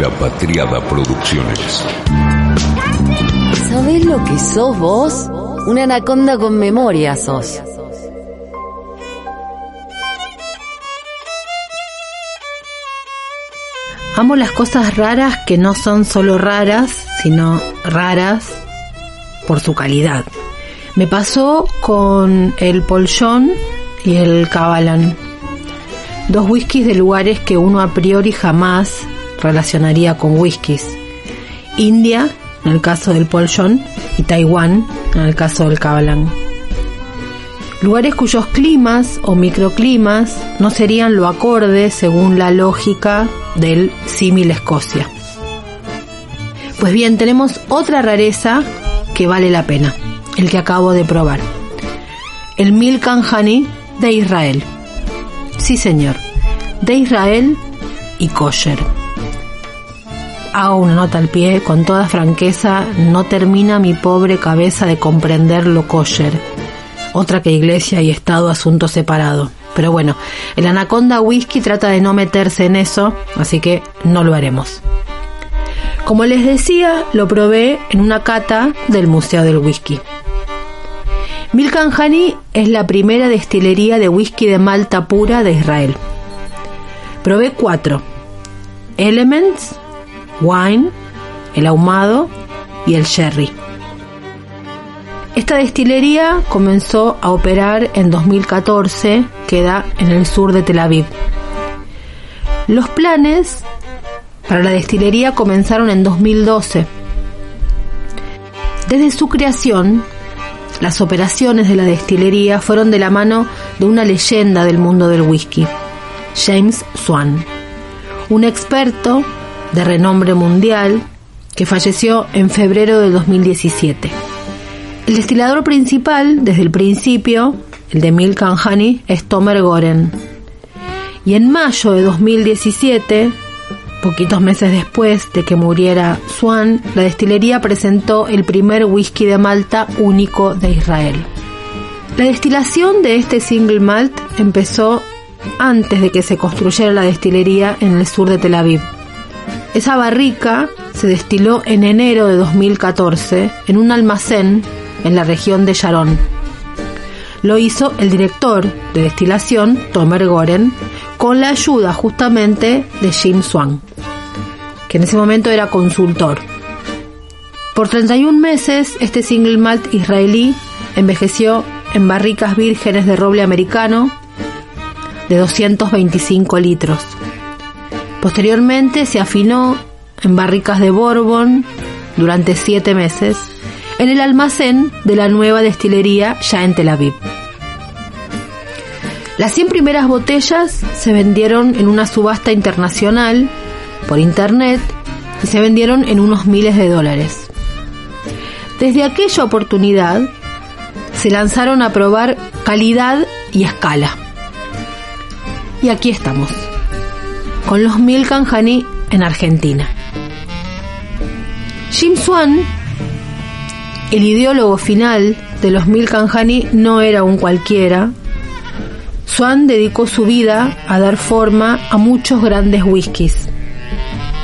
La Patriada Producciones. ¿Sabés lo que sos vos? Una anaconda con memoria sos. Amo las cosas raras que no son solo raras, sino raras por su calidad. Me pasó con el Poljon y el Cabalan. Dos whiskies de lugares que uno a priori jamás relacionaría con whiskies. India, en el caso del Poljon, y Taiwán, en el caso del Cabalan. Lugares cuyos climas o microclimas no serían lo acorde según la lógica del símil Escocia. Pues bien, tenemos otra rareza que vale la pena, el que acabo de probar. El Milk and Honey de Israel. Sí, señor, de Israel y kosher. Hago una nota al pie, con toda franqueza, no termina mi pobre cabeza de comprender lo kosher. Otra que iglesia y Estado asunto separado. Pero bueno, el Anaconda Whisky trata de no meterse en eso, así que no lo haremos. Como les decía, lo probé en una cata del Museo del Whisky. Milk and Honey es la primera destilería de whisky de malta pura de Israel. Probé cuatro. Elements, Wine, el ahumado y el sherry. Esta destilería comenzó a operar en 2014, queda en el sur de Tel Aviv. Los planes para la destilería comenzaron en 2012. Desde su creación, las operaciones de la destilería fueron de la mano de una leyenda del mundo del whisky, James Swan, un experto de renombre mundial que falleció en febrero de 2017. El destilador principal, desde el principio, el de Milk and Honey, es Tomer Goren. Y en mayo de 2017, poquitos meses después de que muriera Swan, la destilería presentó el primer whisky de Malta único de Israel. La destilación de este single malt empezó antes de que se construyera la destilería en el sur de Tel Aviv. Esa barrica se destiló en enero de 2014 en un almacén en la región de Sharon. Lo hizo el director de destilación, Tomer Goren, con la ayuda justamente de Jim Swan, que en ese momento era consultor. Por 31 meses, este single malt israelí envejeció en barricas vírgenes de roble americano de 225 litros. Posteriormente se afinó en barricas de Bourbon durante 7 meses en el almacén de la nueva destilería ya en Tel Aviv. Las 100 primeras botellas se vendieron en una subasta internacional por internet y se vendieron en unos miles de dólares. Desde aquella oportunidad se lanzaron a probar calidad y escala. Y aquí estamos, con los Milk and Honey en Argentina. Jim Swan el ideólogo final de los Milk and Honey no era un cualquiera. Swan dedicó su vida a dar forma a muchos grandes whiskies.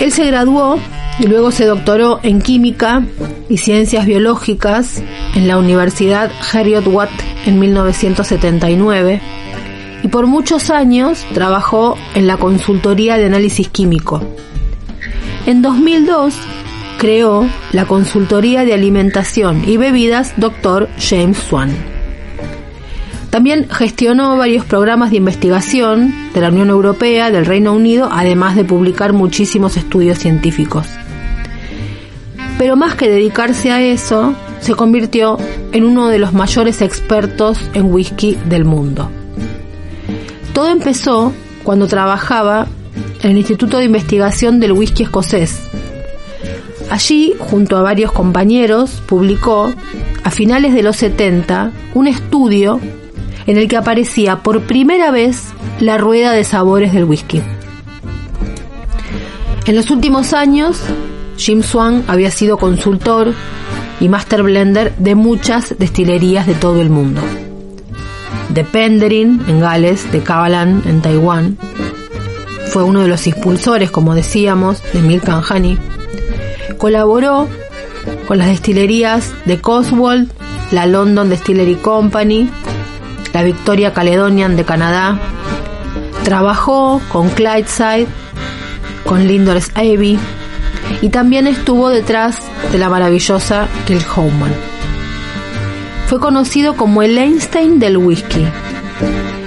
Él se graduó y luego se doctoró en química y ciencias biológicas en la Universidad Heriot Watt en 1979 y por muchos años trabajó en la consultoría de análisis químico. En 2002 creó la consultoría de alimentación y bebidas Dr. James Swan. También gestionó varios programas de investigación de la Unión Europea, del Reino Unido, además de publicar muchísimos estudios científicos. Pero más que dedicarse a eso, se convirtió en uno de los mayores expertos en whisky del mundo. Todo empezó cuando trabajaba en el Instituto de Investigación del Whisky Escocés, Allí, junto a varios compañeros, publicó, a finales de los 70, un estudio en el que aparecía por primera vez la rueda de sabores del whisky. En los últimos años, Jim Swan había sido consultor y master blender de muchas destilerías de todo el mundo. De Penderin, en Gales, de Kavalan, en Taiwán, fue uno de los impulsores, como decíamos, de Milk and Honey. Colaboró con las destilerías de Coswold, la London Distillery Company, la Victoria Caledonian de Canadá. Trabajó con Clydeside, con Lindor's Abbey y también estuvo detrás de la maravillosa Kilhoman. Fue conocido como el Einstein del whisky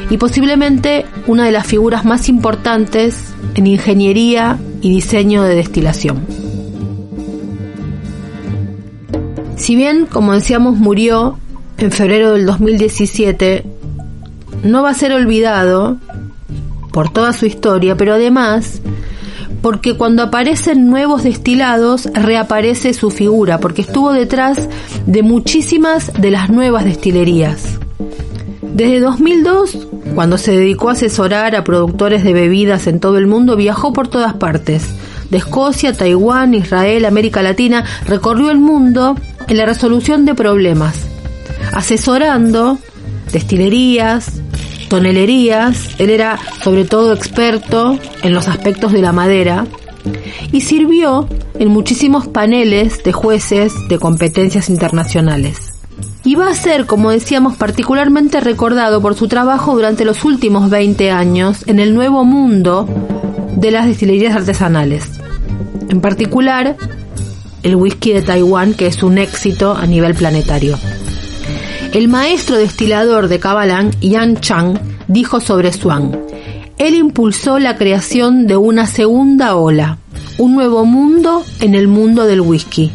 y posiblemente una de las figuras más importantes en ingeniería y diseño de destilación. Si bien, como decíamos, murió en febrero del 2017, no va a ser olvidado por toda su historia, pero además porque cuando aparecen nuevos destilados reaparece su figura, porque estuvo detrás de muchísimas de las nuevas destilerías. Desde 2002, cuando se dedicó a asesorar a productores de bebidas en todo el mundo, viajó por todas partes. De Escocia, Taiwán, Israel, América Latina, recorrió el mundo en la resolución de problemas, asesorando destilerías, tonelerías, él era sobre todo experto en los aspectos de la madera y sirvió en muchísimos paneles de jueces de competencias internacionales. Y va a ser, como decíamos, particularmente recordado por su trabajo durante los últimos 20 años en el nuevo mundo de las destilerías artesanales. En particular, el whisky de Taiwán, que es un éxito a nivel planetario. El maestro destilador de Kabalang, Yan Chang, dijo sobre Swan, él impulsó la creación de una segunda ola, un nuevo mundo en el mundo del whisky.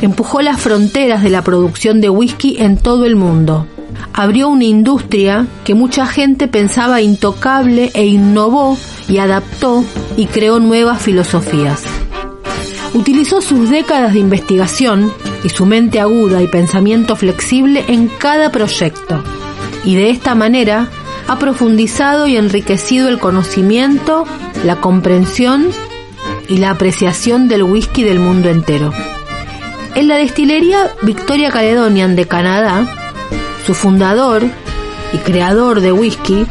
Empujó las fronteras de la producción de whisky en todo el mundo. Abrió una industria que mucha gente pensaba intocable e innovó y adaptó y creó nuevas filosofías. Utilizó sus décadas de investigación y su mente aguda y pensamiento flexible en cada proyecto. Y de esta manera ha profundizado y enriquecido el conocimiento, la comprensión y la apreciación del whisky del mundo entero. En la destilería Victoria Caledonian de Canadá, su fundador y creador de whisky,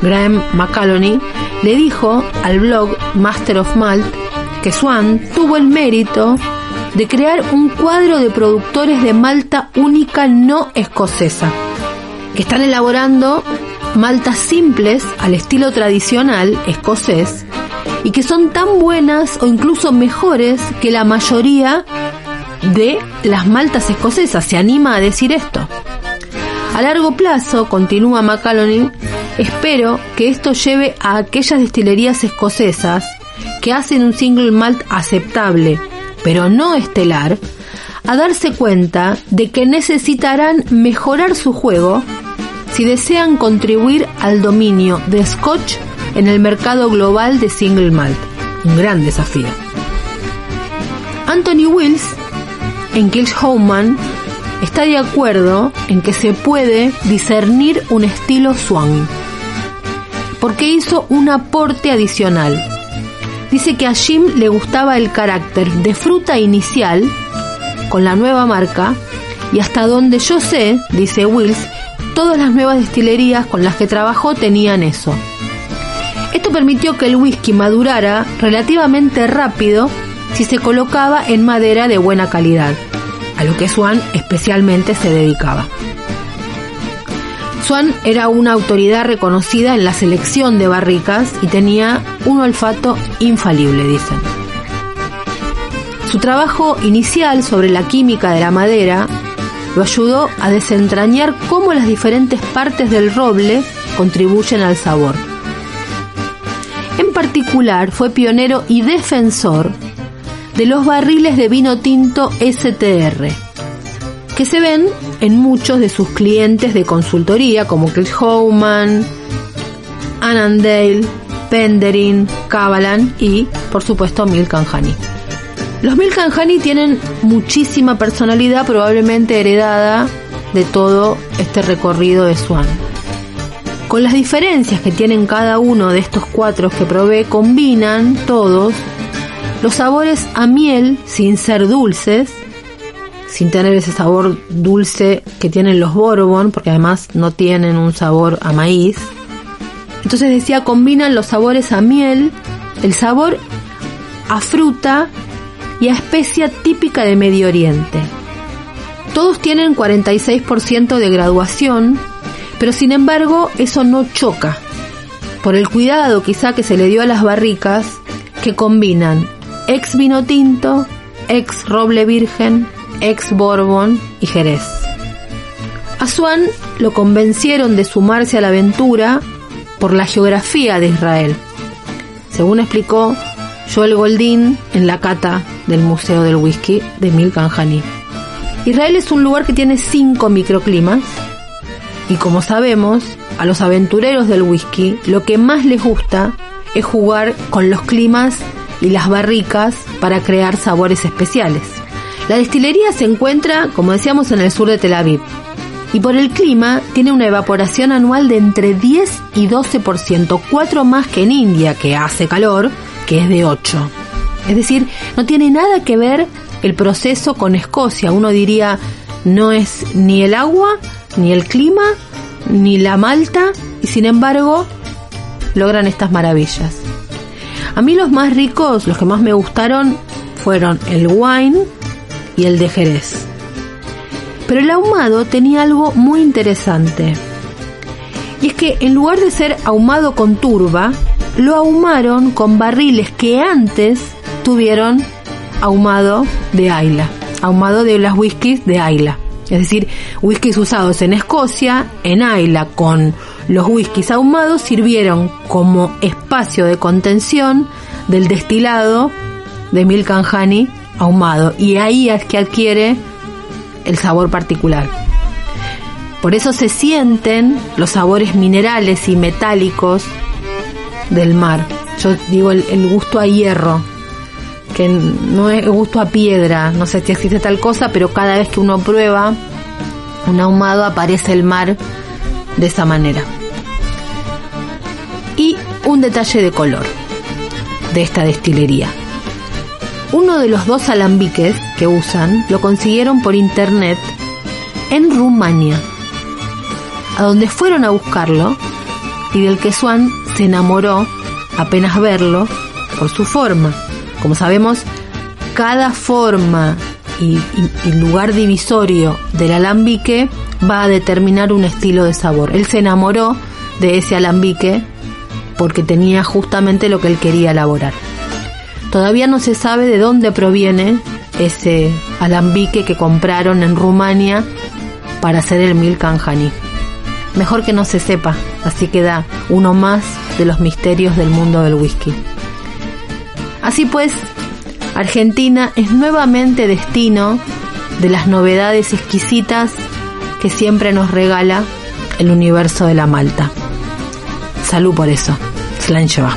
Graham McCallony, le dijo al blog Master of Malt que Swan tuvo el mérito de crear un cuadro de productores de malta única no escocesa, que están elaborando maltas simples al estilo tradicional escocés y que son tan buenas o incluso mejores que la mayoría de las maltas escocesas. Se anima a decir esto. A largo plazo, continúa McCallany, espero que esto lleve a aquellas destilerías escocesas que hacen un single malt aceptable pero no estelar, a darse cuenta de que necesitarán mejorar su juego si desean contribuir al dominio de Scotch en el mercado global de single malt. Un gran desafío. Anthony Wills, en Kilshoman, está de acuerdo en que se puede discernir un estilo Swan, porque hizo un aporte adicional dice que a Jim le gustaba el carácter de fruta inicial con la nueva marca y hasta donde yo sé, dice Wills, todas las nuevas destilerías con las que trabajó tenían eso. Esto permitió que el whisky madurara relativamente rápido si se colocaba en madera de buena calidad, a lo que Swan especialmente se dedicaba. Swan era una autoridad reconocida en la selección de barricas y tenía un olfato infalible, dicen. Su trabajo inicial sobre la química de la madera lo ayudó a desentrañar cómo las diferentes partes del roble contribuyen al sabor. En particular fue pionero y defensor de los barriles de vino tinto STR, que se ven en muchos de sus clientes de consultoría como Chris Homan, Annandale, Penderin, Kavalan y, por supuesto, Milk and Honey. Los Milk and Honey tienen muchísima personalidad, probablemente heredada de todo este recorrido de Swan. Con las diferencias que tienen cada uno de estos cuatro que probé, combinan todos los sabores a miel sin ser dulces sin tener ese sabor dulce que tienen los Bourbon, porque además no tienen un sabor a maíz. Entonces decía, combinan los sabores a miel el sabor a fruta y a especia típica de Medio Oriente. Todos tienen 46% de graduación, pero sin embargo eso no choca, por el cuidado quizá que se le dio a las barricas que combinan ex vino tinto, ex roble virgen, ex Bourbon y Jerez. A Swan lo convencieron de sumarse a la aventura por la geografía de Israel. Según explicó Joel Goldín en la cata del Museo del Whisky de Milkan Hani. Israel es un lugar que tiene cinco microclimas y como sabemos, a los aventureros del whisky lo que más les gusta es jugar con los climas y las barricas para crear sabores especiales. La destilería se encuentra, como decíamos, en el sur de Tel Aviv. Y por el clima tiene una evaporación anual de entre 10 y 12%, cuatro más que en India, que hace calor, que es de 8. Es decir, no tiene nada que ver el proceso con Escocia. Uno diría, no es ni el agua, ni el clima, ni la malta, y sin embargo logran estas maravillas. A mí los más ricos, los que más me gustaron, fueron el wine y el de Jerez. Pero el ahumado tenía algo muy interesante. Y es que en lugar de ser ahumado con turba, lo ahumaron con barriles que antes tuvieron ahumado de Ayla, ahumado de las whiskies de Ayla. Es decir, whiskies usados en Escocia, en Ayla, con los whiskies ahumados, sirvieron como espacio de contención del destilado de Milk and ahumado. Y ahí es que adquiere el sabor particular. Por eso se sienten los sabores minerales y metálicos del mar. Yo digo el, el gusto a hierro, que no es gusto a piedra, no sé si existe tal cosa, pero cada vez que uno prueba un ahumado aparece el mar de esa manera. Y un detalle de color de esta destilería. Uno de los dos alambiques que usan lo consiguieron por internet en Rumania, a donde fueron a buscarlo y del que Swan se enamoró apenas verlo por su forma. Como sabemos, cada forma y, lugar divisorio del alambique va a determinar un estilo de sabor. Él se enamoró de ese alambique porque tenía justamente lo que él quería elaborar. Todavía no se sabe de dónde proviene ese alambique que compraron en Rumania para hacer el Milk and Mejor que no se sepa, así queda uno más de los misterios del mundo del whisky. Así pues, Argentina es nuevamente destino de las novedades exquisitas que siempre nos regala el universo de la Malta. Salud por eso. Slancheva.